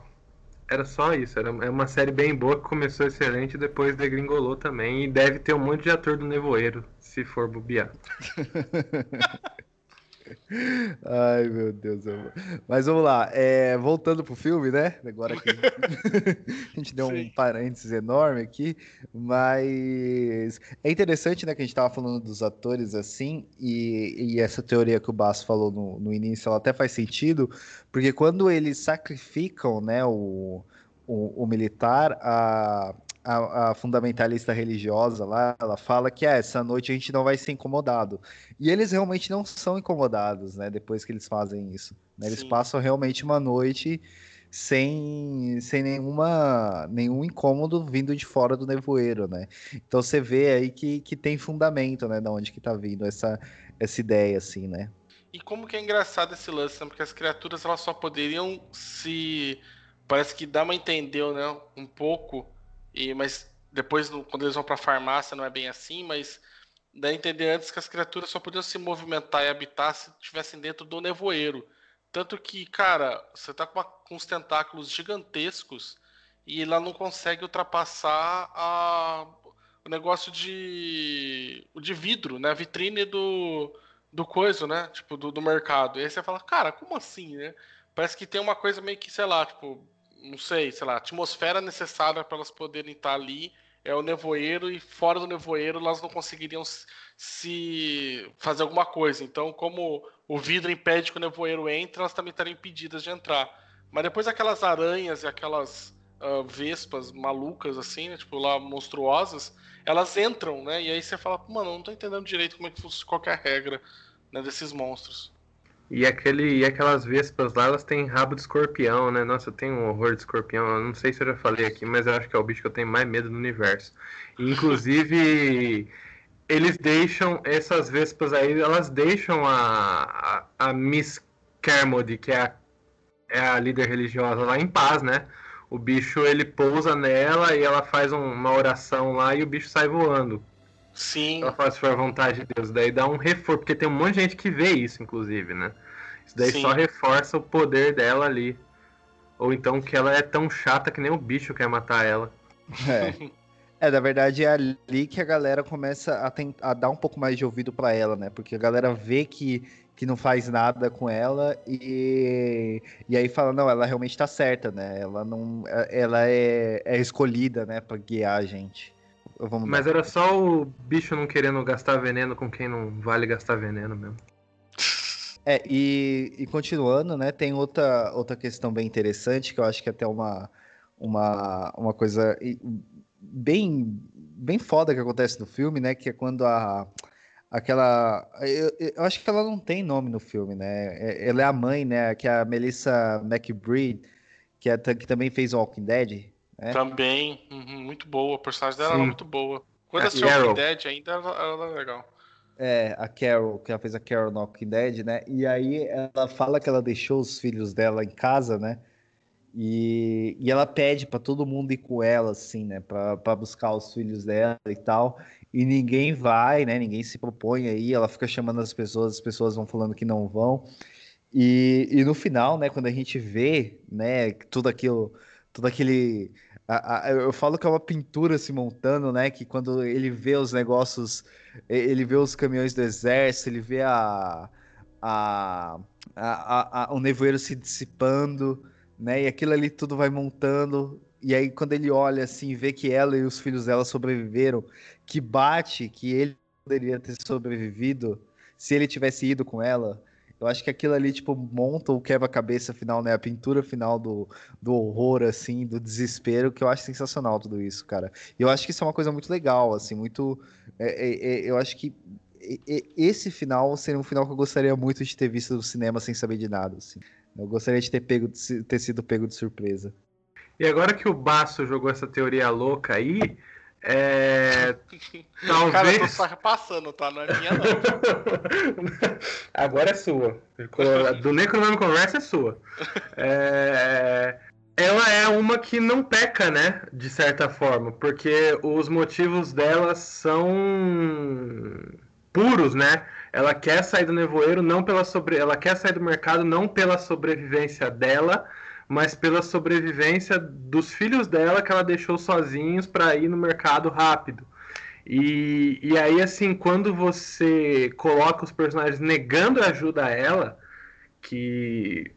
Era só isso, era é uma série bem boa que começou excelente e depois degringolou também. E deve ter um monte de ator do Nevoeiro, se for bobear. Ai, meu Deus. Mas vamos lá. É, voltando pro filme, né? Agora que a gente deu Sim. um parênteses enorme aqui. Mas é interessante, né? Que a gente tava falando dos atores assim. E, e essa teoria que o Basso falou no, no início, ela até faz sentido. Porque quando eles sacrificam, né? O, o, o militar, a, a, a, fundamentalista religiosa lá, ela fala que ah, essa noite a gente não vai ser incomodado. E eles realmente não são incomodados, né? Depois que eles fazem isso. Né? Eles passam realmente uma noite sem, sem nenhuma, nenhum incômodo vindo de fora do nevoeiro, né? Então você vê aí que, que tem fundamento, né? Da onde que tá vindo essa, essa ideia, assim, né? E como que é engraçado esse lance, né? Porque as criaturas elas só poderiam se. Parece que dá uma entender, né? Um pouco. E, mas depois, quando eles vão pra farmácia, não é bem assim, mas dá a entender antes que as criaturas só podiam se movimentar e habitar se estivessem dentro do nevoeiro. Tanto que, cara, você tá com, uma, com uns tentáculos gigantescos e ela não consegue ultrapassar a, o negócio de. de vidro, né? A vitrine do. do coisa, né? Tipo, do, do mercado. E aí você fala, cara, como assim, né? Parece que tem uma coisa meio que, sei lá, tipo, não sei, sei lá, atmosfera necessária para elas poderem estar ali é o nevoeiro e fora do nevoeiro elas não conseguiriam se fazer alguma coisa. Então, como o vidro impede que o nevoeiro entre, elas também estariam impedidas de entrar. Mas depois aquelas aranhas e aquelas uh, vespas malucas assim, né, tipo lá monstruosas, elas entram, né? E aí você fala, mano, não tô entendendo direito como é que funciona qualquer regra né, desses monstros. E, aquele, e aquelas vespas lá, elas têm rabo de escorpião, né? Nossa, eu tenho um horror de escorpião. Eu não sei se eu já falei aqui, mas eu acho que é o bicho que eu tenho mais medo no universo. Inclusive, eles deixam essas vespas aí, elas deixam a, a, a Miss Kermode, que é a, é a líder religiosa lá, em paz, né? O bicho ele pousa nela e ela faz um, uma oração lá e o bicho sai voando. Sim. Ela faz for a vontade de Deus. Daí dá um reforço, porque tem um monte de gente que vê isso, inclusive, né? Isso daí Sim. só reforça o poder dela ali. Ou então que ela é tão chata que nem o bicho quer matar ela. É. É, na verdade é ali que a galera começa a, tentar, a dar um pouco mais de ouvido para ela, né? Porque a galera vê que, que não faz nada com ela e, e aí fala, não, ela realmente tá certa, né? Ela não. Ela é, é escolhida, né, pra guiar a gente. Vamos Mas dar. era só o bicho não querendo gastar veneno com quem não vale gastar veneno mesmo. É, e, e, continuando, né, tem outra, outra questão bem interessante, que eu acho que é até uma, uma, uma coisa bem, bem foda que acontece no filme, né, que é quando a, aquela, eu, eu acho que ela não tem nome no filme, né, é, ela é a mãe, né, que é a Melissa McBride, que, é, que também fez Walking Dead, né? Também, uhum, muito boa, a personagem dela era muito boa. Quando é, assistiu Walking Dead ainda era legal. É, a Carol, que ela fez a Carol no Walking Dead, né? E aí ela fala que ela deixou os filhos dela em casa, né? E, e ela pede para todo mundo ir com ela, assim, né? Para buscar os filhos dela e tal. E ninguém vai, né? Ninguém se propõe aí. Ela fica chamando as pessoas, as pessoas vão falando que não vão. E, e no final, né? Quando a gente vê, né? Tudo aquilo, tudo aquele a, a, eu falo que é uma pintura se montando, né? Que quando ele vê os negócios, ele vê os caminhões do exército, ele vê a, a, a, a, o nevoeiro se dissipando, né? E aquilo ali tudo vai montando. E aí, quando ele olha assim, vê que ela e os filhos dela sobreviveram, que bate que ele poderia ter sobrevivido se ele tivesse ido com ela eu acho que aquilo ali, tipo, monta o quebra-cabeça final, né? A pintura final do, do horror, assim, do desespero, que eu acho sensacional tudo isso, cara. E eu acho que isso é uma coisa muito legal, assim, muito. É, é, é eu acho que esse final seria um final que eu gostaria muito de ter visto no cinema sem saber de nada, assim. Eu gostaria de ter, pego, ter sido pego de surpresa. E agora que o Baço jogou essa teoria louca aí, é... Talvez... Cara, eu tô repassando, tá? Não é minha, não. Agora é sua. Do Necronome Conversa é sua. É... Ela é uma que não peca, né? De certa forma. Porque os motivos dela são puros, né? Ela quer sair do nevoeiro não pela sobre... Ela quer sair do mercado não pela sobrevivência dela, mas pela sobrevivência dos filhos dela que ela deixou sozinhos para ir no mercado rápido. E, e aí, assim, quando você coloca os personagens negando ajuda a ela, que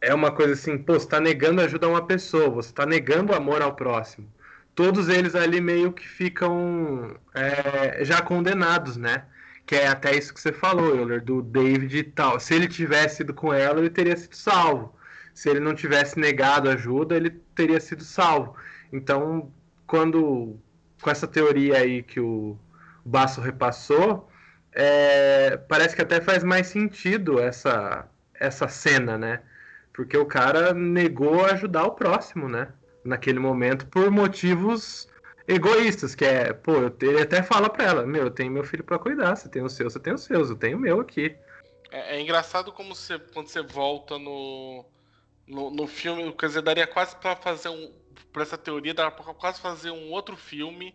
é uma coisa assim, pô, você tá negando ajuda a uma pessoa, você tá negando amor ao próximo. Todos eles ali meio que ficam é, já condenados, né? Que é até isso que você falou, Euler, do David e tal. Se ele tivesse ido com ela, ele teria sido salvo se ele não tivesse negado ajuda, ele teria sido salvo. Então, quando com essa teoria aí que o Basso repassou, é, parece que até faz mais sentido essa, essa cena, né? Porque o cara negou ajudar o próximo, né? Naquele momento, por motivos egoístas, que é, pô, ele até fala pra ela, meu, eu tenho meu filho para cuidar, você tem o seu, você tem os seus, eu tenho o meu aqui. É, é engraçado como você, quando você volta no, no, no filme, quer dizer, daria quase para fazer um. Pra essa teoria, daria pra quase fazer um outro filme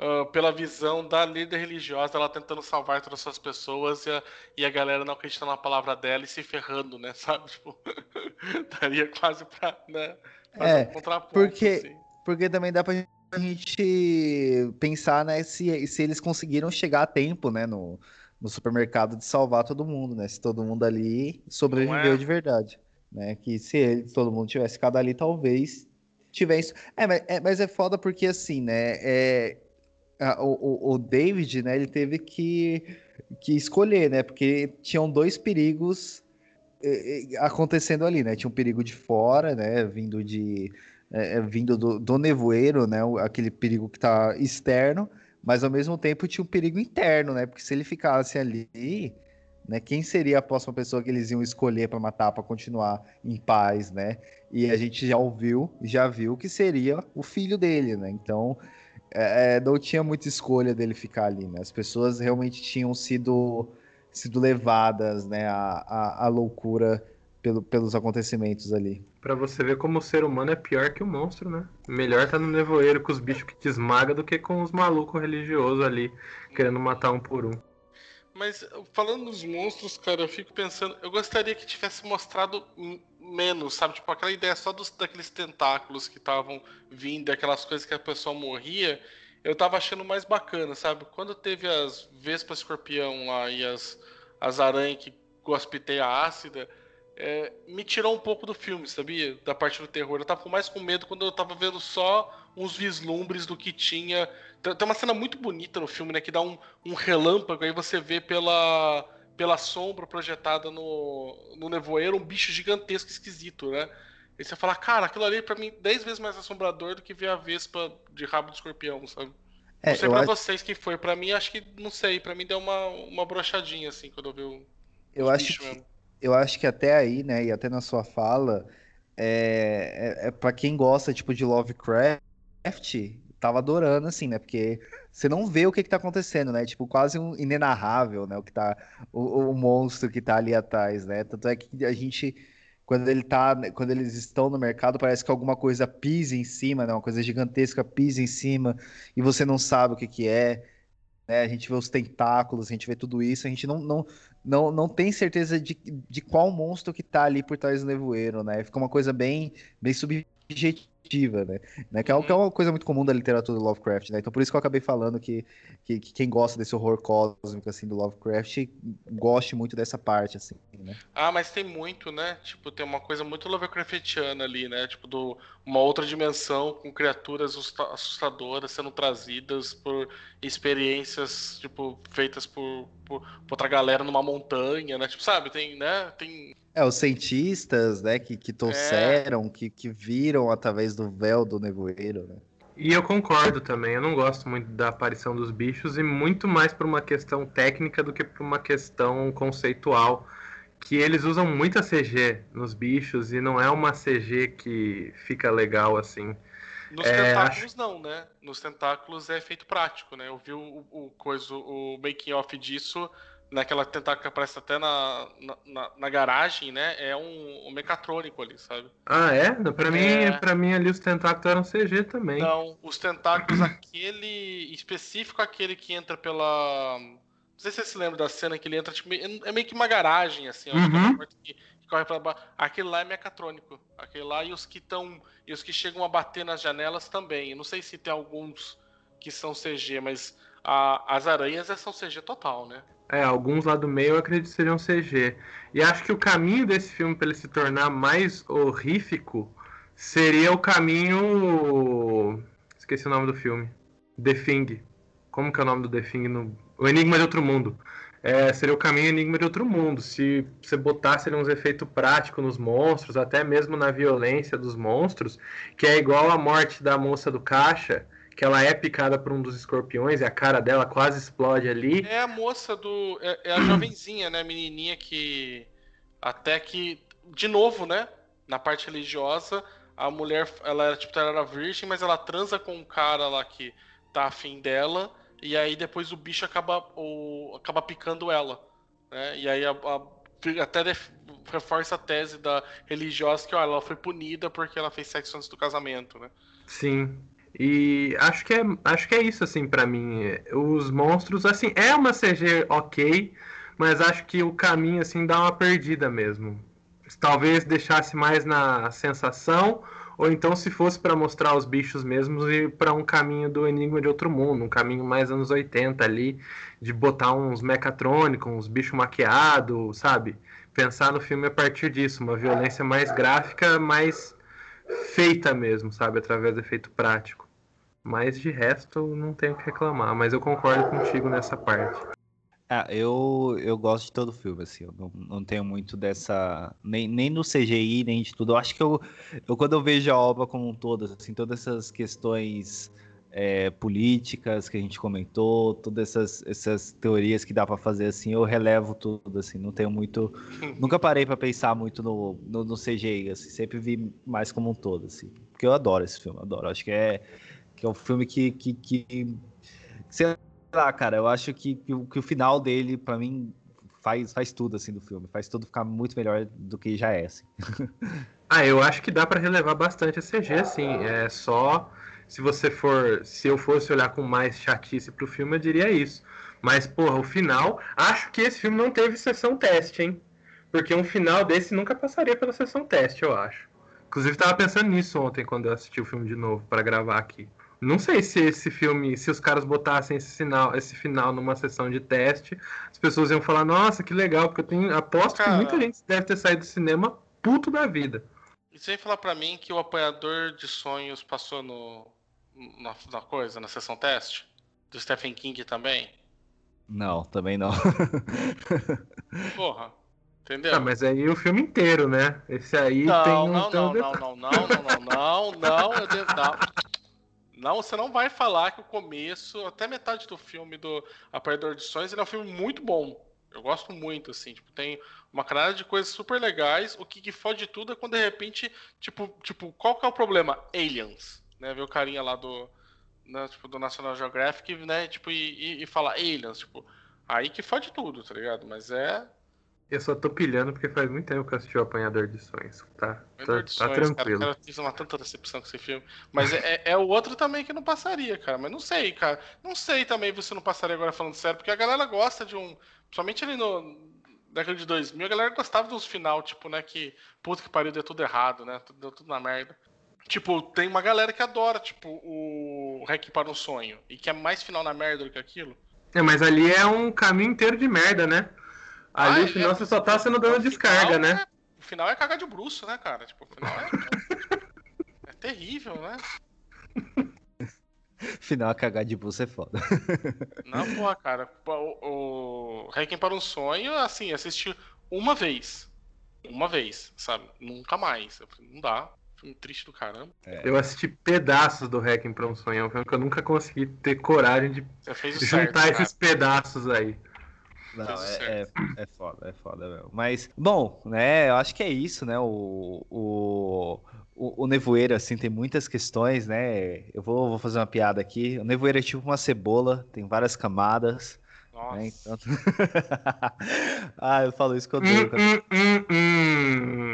uh, pela visão da líder religiosa, ela tentando salvar todas as pessoas e a, e a galera não acreditando na palavra dela e se ferrando, né? Sabe? Tipo, daria quase pra né, fazer é, um. Porque, assim. porque também dá pra gente pensar, né, se, se eles conseguiram chegar a tempo, né, no, no supermercado de salvar todo mundo, né? Se todo mundo ali sobreviveu é? de verdade. Né? Que se ele, todo mundo tivesse ficado ali, talvez tivesse. É, mas é, mas é foda porque assim, né? É, a, o, o David, né, ele teve que, que escolher, né? Porque tinham dois perigos é, é, acontecendo ali, né? Tinha um perigo de fora, né? Vindo de. É, é vindo do, do nevoeiro, né? Aquele perigo que tá externo mas ao mesmo tempo tinha um perigo interno, né? Porque se ele ficasse ali, né? Quem seria a próxima pessoa que eles iam escolher para matar para continuar em paz, né? E a gente já ouviu, já viu que seria o filho dele, né? Então é, é, não tinha muita escolha dele ficar ali, né? As pessoas realmente tinham sido sido levadas, né, à, à, à loucura pelo, pelos acontecimentos ali. Pra você ver como o ser humano é pior que o monstro, né? Melhor tá no nevoeiro com os bichos que te esmaga do que com os malucos religiosos ali, querendo matar um por um. Mas falando dos monstros, cara, eu fico pensando, eu gostaria que tivesse mostrado menos, sabe? Tipo, aquela ideia só dos, daqueles tentáculos que estavam vindo, aquelas coisas que a pessoa morria, eu tava achando mais bacana, sabe? Quando teve as vespas escorpião lá e as, as aranhas que gospiteia ácida, é, me tirou um pouco do filme, sabia? Da parte do terror. Eu tava mais com medo quando eu tava vendo só uns vislumbres do que tinha. Tem uma cena muito bonita no filme, né? Que dá um, um relâmpago, aí você vê pela, pela sombra projetada no, no nevoeiro um bicho gigantesco, esquisito, né? E você fala, cara, aquilo ali é pra mim 10 vezes mais assombrador do que ver a vespa de rabo de escorpião, sabe? É, não sei pra acho... vocês que foi. Pra mim, acho que, não sei, pra mim deu uma, uma brochadinha, assim, quando eu vi o. Eu acho que, mesmo eu acho que até aí, né, e até na sua fala, é, é, é para quem gosta, tipo, de Lovecraft, tava adorando, assim, né, porque você não vê o que que tá acontecendo, né, tipo, quase um inenarrável, né, o que tá, o, o monstro que tá ali atrás, né, tanto é que a gente, quando ele tá, quando eles estão no mercado, parece que alguma coisa pisa em cima, né, uma coisa gigantesca pisa em cima, e você não sabe o que que é, né, a gente vê os tentáculos, a gente vê tudo isso, a gente não, não, não, não tem certeza de, de qual monstro que tá ali por trás do nevoeiro, né? Fica uma coisa bem, bem subjetiva perspectiva, né? né? Que, é, que, é, uma coisa muito comum da literatura do Lovecraft, né? Então por isso que eu acabei falando que, que, que, quem gosta desse horror cósmico, assim, do Lovecraft, goste muito dessa parte, assim, né? Ah, mas tem muito, né? Tipo, tem uma coisa muito Lovecraftiana ali, né? Tipo, do, uma outra dimensão com criaturas assustadoras sendo trazidas por experiências, tipo, feitas por, por, por outra galera numa montanha, né? Tipo, sabe? Tem, né? Tem é, os cientistas, né, que, que trouxeram, é. que, que viram através do véu do nevoeiro, né? E eu concordo também, eu não gosto muito da aparição dos bichos e muito mais por uma questão técnica do que por uma questão conceitual. Que eles usam muita CG nos bichos e não é uma CG que fica legal assim. Nos é, tentáculos acho... não, né? Nos tentáculos é efeito prático, né? Eu vi o, o, coisa, o making off disso naquela tentáculo que aparece até na, na, na, garagem, né? É um, um, mecatrônico ali, sabe? Ah, é? Pra, é... Mim, pra mim ali os tentáculos eram CG também. Não, os tentáculos, aquele específico, aquele que entra pela. Não sei se você se lembra da cena que ele entra, tipo, é meio que uma garagem, assim, uhum. que, que corre pra baixo. Aquele lá é mecatrônico. Aquele lá e os que estão. E os que chegam a bater nas janelas também. Eu não sei se tem alguns que são CG, mas a, as aranhas são CG total, né? É, alguns lá do meio eu acredito seriam CG. E acho que o caminho desse filme para ele se tornar mais horrífico seria o caminho. Esqueci o nome do filme. The Thing. Como que é o nome do The Thing? No... O Enigma de Outro Mundo. É, seria o caminho Enigma de Outro Mundo. Se você botasse uns efeitos práticos nos monstros, até mesmo na violência dos monstros, que é igual a morte da moça do caixa que ela é picada por um dos escorpiões e a cara dela quase explode ali. É a moça do. É, é a jovenzinha, né? A menininha que. Até que. De novo, né? Na parte religiosa, a mulher. Ela era, tipo, ela era virgem, mas ela transa com um cara lá que tá afim dela. E aí depois o bicho acaba. O, acaba picando ela. Né? E aí a, a até reforça a tese da religiosa que ó, ela foi punida porque ela fez sexo antes do casamento, né? Sim. E acho que é, acho que é isso, assim, para mim. Os monstros, assim, é uma CG ok, mas acho que o caminho, assim, dá uma perdida mesmo. Talvez deixasse mais na sensação, ou então se fosse para mostrar os bichos mesmos e para um caminho do Enigma de Outro Mundo, um caminho mais anos 80 ali, de botar uns mecatrônicos, uns bichos maquiados, sabe? Pensar no filme a partir disso, uma violência mais gráfica, mais feita mesmo, sabe? Através do efeito prático. Mas de resto, não tenho o que reclamar. Mas eu concordo contigo nessa parte. Ah, eu, eu gosto de todo filme, assim, eu não, não tenho muito dessa. Nem, nem no CGI, nem de tudo. Eu acho que eu, eu, quando eu vejo a obra como um todo, assim, todas essas questões é, políticas que a gente comentou, todas essas, essas teorias que dá para fazer, assim, eu relevo tudo, assim, não tenho muito. nunca parei para pensar muito no, no, no, CGI, assim, sempre vi mais como um todo, assim, porque eu adoro esse filme, adoro. Acho que é, que é um filme que, que, que sei lá, cara, eu acho que, que, que o final dele, para mim, faz, faz tudo assim do filme, faz tudo ficar muito melhor do que já é. Assim. ah, eu acho que dá para relevar bastante a CG, assim. É só se você for, se eu fosse olhar com mais chatice pro filme, eu diria isso. Mas porra, o final, acho que esse filme não teve sessão teste, hein? Porque um final desse nunca passaria pela sessão teste, eu acho. Inclusive tava pensando nisso ontem quando eu assisti o filme de novo para gravar aqui. Não sei se esse filme, se os caras botassem esse final, esse final numa sessão de teste, as pessoas iam falar, nossa, que legal, porque eu tenho. Aposto Cara... que muita gente deve ter saído do cinema puto da vida. E você falar para mim que o apoiador de sonhos passou no. Na, na coisa, na sessão teste? Do Stephen King também? Não, também não. Porra. Entendeu? Ah, mas aí o filme inteiro, né? Esse aí não, tem um. Não, não, não, não, não, não, não, não, não, devo, não. Não, você não vai falar que o começo, até metade do filme do Apoiador de Sonhos, ele é um filme muito bom. Eu gosto muito, assim, tipo, tem uma caralho de coisas super legais. O que, que fode tudo é quando de repente, tipo, tipo, qual que é o problema? Aliens, né? Ver o carinha lá do, né, tipo, do National Geographic, né? Tipo, e, e, e falar aliens, tipo, aí que fode tudo, tá ligado? Mas é eu só tô pilhando porque faz muito tempo que eu assisti o Apanhador de Sonhos. Tá, tá, de tá sonhos, tranquilo. Cara, cara, fiz uma tanta decepção com esse filme. Mas é, é, é, o outro também que não passaria, cara. Mas não sei, cara. Não sei também você não passaria agora falando sério, porque a galera gosta de um. Principalmente ali no. Década de 2000, a galera gostava dos final, tipo, né? Que puta que pariu, deu tudo errado, né? Deu tudo na merda. Tipo, tem uma galera que adora, tipo, o Rec para um sonho. E que é mais final na merda do que aquilo. É, mas ali é um caminho inteiro de merda, né? Ali, ah, final, é, você só tá sendo dando descarga, né? É, o final é cagar de bruxo, né, cara? Tipo, o final é, é terrível, né? Final, cagar de bruxo é foda. Não, porra, cara. O, o Requiem para um Sonho, assim, assisti uma vez. Uma vez, sabe? Nunca mais. Não dá. Filme triste do caramba. É. Eu assisti pedaços do Requiem para um Sonho. É um filme que eu nunca consegui ter coragem de juntar certo, esses pedaços aí. Não, é, é, é, foda, é foda, meu. Mas, bom, né, eu acho que é isso, né? O, o, o, o Nevoeiro, assim, tem muitas questões, né? Eu vou, vou fazer uma piada aqui. O Nevoeiro é tipo uma cebola, tem várias camadas. Nossa. Né? Então... ah, eu falo isso que eu dou. Hum, hum, hum,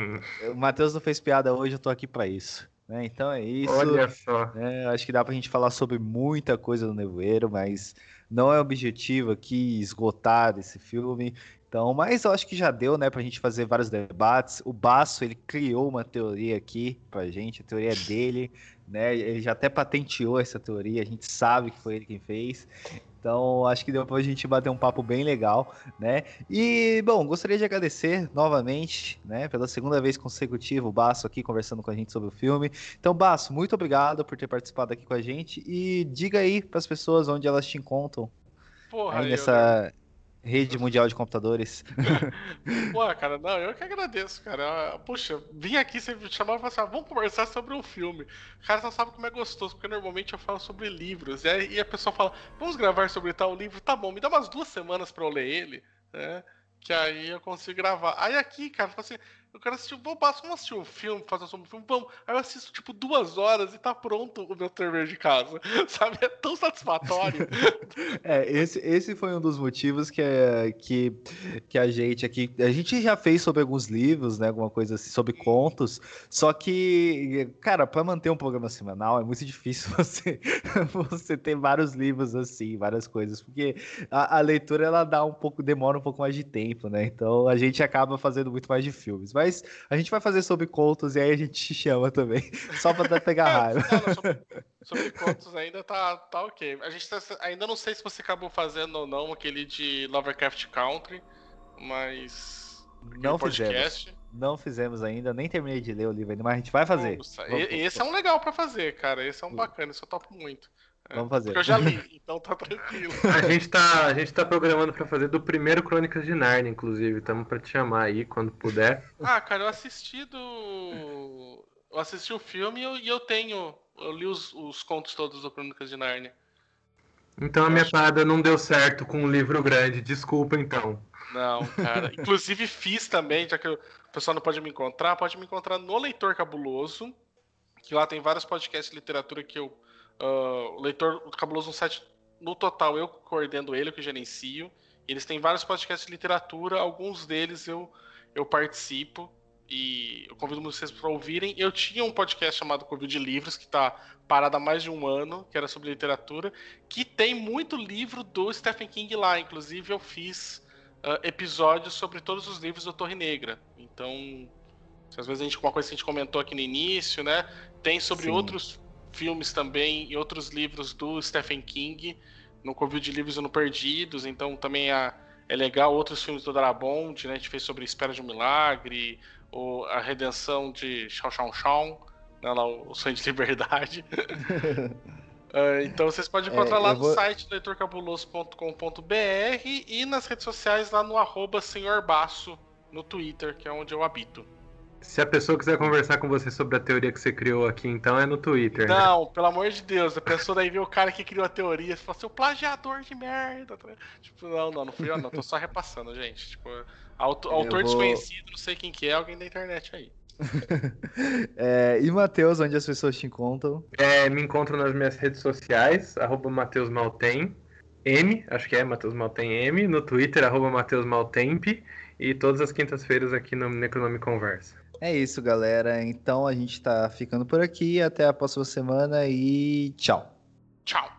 o Matheus não fez piada hoje, eu tô aqui para isso. Né? Então é isso. Olha só. Né? Acho que dá pra gente falar sobre muita coisa do Nevoeiro, mas não é objetivo aqui esgotar esse filme. Então, mas eu acho que já deu, né, pra gente fazer vários debates. O Baço, ele criou uma teoria aqui pra gente, a teoria é dele, né? Ele já até patenteou essa teoria, a gente sabe que foi ele quem fez. Então, acho que deu pra gente bater um papo bem legal, né? E, bom, gostaria de agradecer novamente, né, pela segunda vez consecutiva, o Baço aqui conversando com a gente sobre o filme. Então, Baço, muito obrigado por ter participado aqui com a gente e diga aí para as pessoas onde elas te encontram. Porra, aí nessa, eu... Rede Mundial de Computadores. Pô, cara, não, eu que agradeço, cara. Puxa, vim aqui, você me chamava e falava assim, ah, vamos conversar sobre um filme. Cara só sabe como é gostoso, porque normalmente eu falo sobre livros. E, aí, e a pessoa fala, vamos gravar sobre tal livro? Tá bom, me dá umas duas semanas pra eu ler ele, né? Que aí eu consigo gravar. Aí aqui, cara, assim, Eu quero assistir, vamos, vamos assistir um filme, fazer um filme, vamos. Aí eu assisto, tipo, duas horas e tá pronto o meu cerveja de casa. Sabe? É tão satisfatório. é, esse, esse foi um dos motivos que, que, que a gente aqui. A gente já fez sobre alguns livros, né? Alguma coisa assim, sobre contos. Só que, cara, para manter um programa semanal é muito difícil você, você ter vários livros assim, várias coisas. Porque a, a leitura ela dá um pouco, demora um pouco mais de tempo, né? Então a gente acaba fazendo muito mais de filmes. Mas a gente vai fazer sobre contos e aí a gente te chama também. Só pra pegar raiva. Não, não, sobre, sobre, contos ainda tá, tá ok. A gente tá, ainda não sei se você acabou fazendo ou não aquele de Lovecraft Country, mas. Não fizemos. Não fizemos ainda, nem terminei de ler o livro ainda, mas a gente vai fazer. Nossa, Vamos, esse é um legal para fazer, cara. Esse é um bacana, esse eu topo muito. É, Vamos fazer. Porque eu já li, então tá tranquilo. A gente tá, a gente tá programando para fazer do primeiro Crônicas de Narnia, inclusive. Estamos para te chamar aí quando puder. Ah, cara, eu assisti do. Eu assisti o filme e eu, e eu tenho. Eu li os, os contos todos do Crônicas de Narnia. Então a minha acho... parada não deu certo com um livro grande. Desculpa então. Não, cara. Inclusive fiz também, já que o pessoal não pode me encontrar, pode me encontrar no Leitor Cabuloso, que lá tem vários podcasts de literatura que eu Uh, o Leitor do Cabuloso um site, no total, eu coordeno ele, eu que gerencio. Eles têm vários podcasts de literatura, alguns deles eu, eu participo e eu convido vocês para ouvirem. Eu tinha um podcast chamado Covil de Livros, que está parado há mais de um ano, que era sobre literatura, que tem muito livro do Stephen King lá. Inclusive, eu fiz uh, episódios sobre todos os livros do Torre Negra. Então, às vezes a gente, uma coisa que a gente comentou aqui no início, né? Tem sobre Sim. outros filmes também e outros livros do Stephen King, no Covil de Livros no Perdidos, então também é, é legal. Outros filmes do Darabont, né? A gente fez sobre Espera de um Milagre, ou A Redenção de Chao Chao Chao, né, lá, o Sonho de Liberdade. uh, então vocês podem encontrar é, lá no vou... site leitorcabuloso.com.br e nas redes sociais lá no arroba Senhor Baço no Twitter, que é onde eu habito. Se a pessoa quiser conversar com você sobre a teoria que você criou aqui, então é no Twitter. Né? Não, né? pelo amor de Deus. A pessoa daí vê o cara que criou a teoria e fala, seu plagiador de merda. Tá tipo, não, não, não fui eu, não. Tô só repassando, gente. Tipo, autor, autor vou... desconhecido, não sei quem que é, alguém da internet aí. é, e Matheus, onde as pessoas te encontram? É, me encontram nas minhas redes sociais, arroba Matheus Maltem, M, acho que é Matheus Maltem M, no Twitter, arroba Matheus Maltemp, e todas as quintas-feiras aqui no Necronome Conversa. É isso, galera. Então a gente tá ficando por aqui. Até a próxima semana e tchau. Tchau.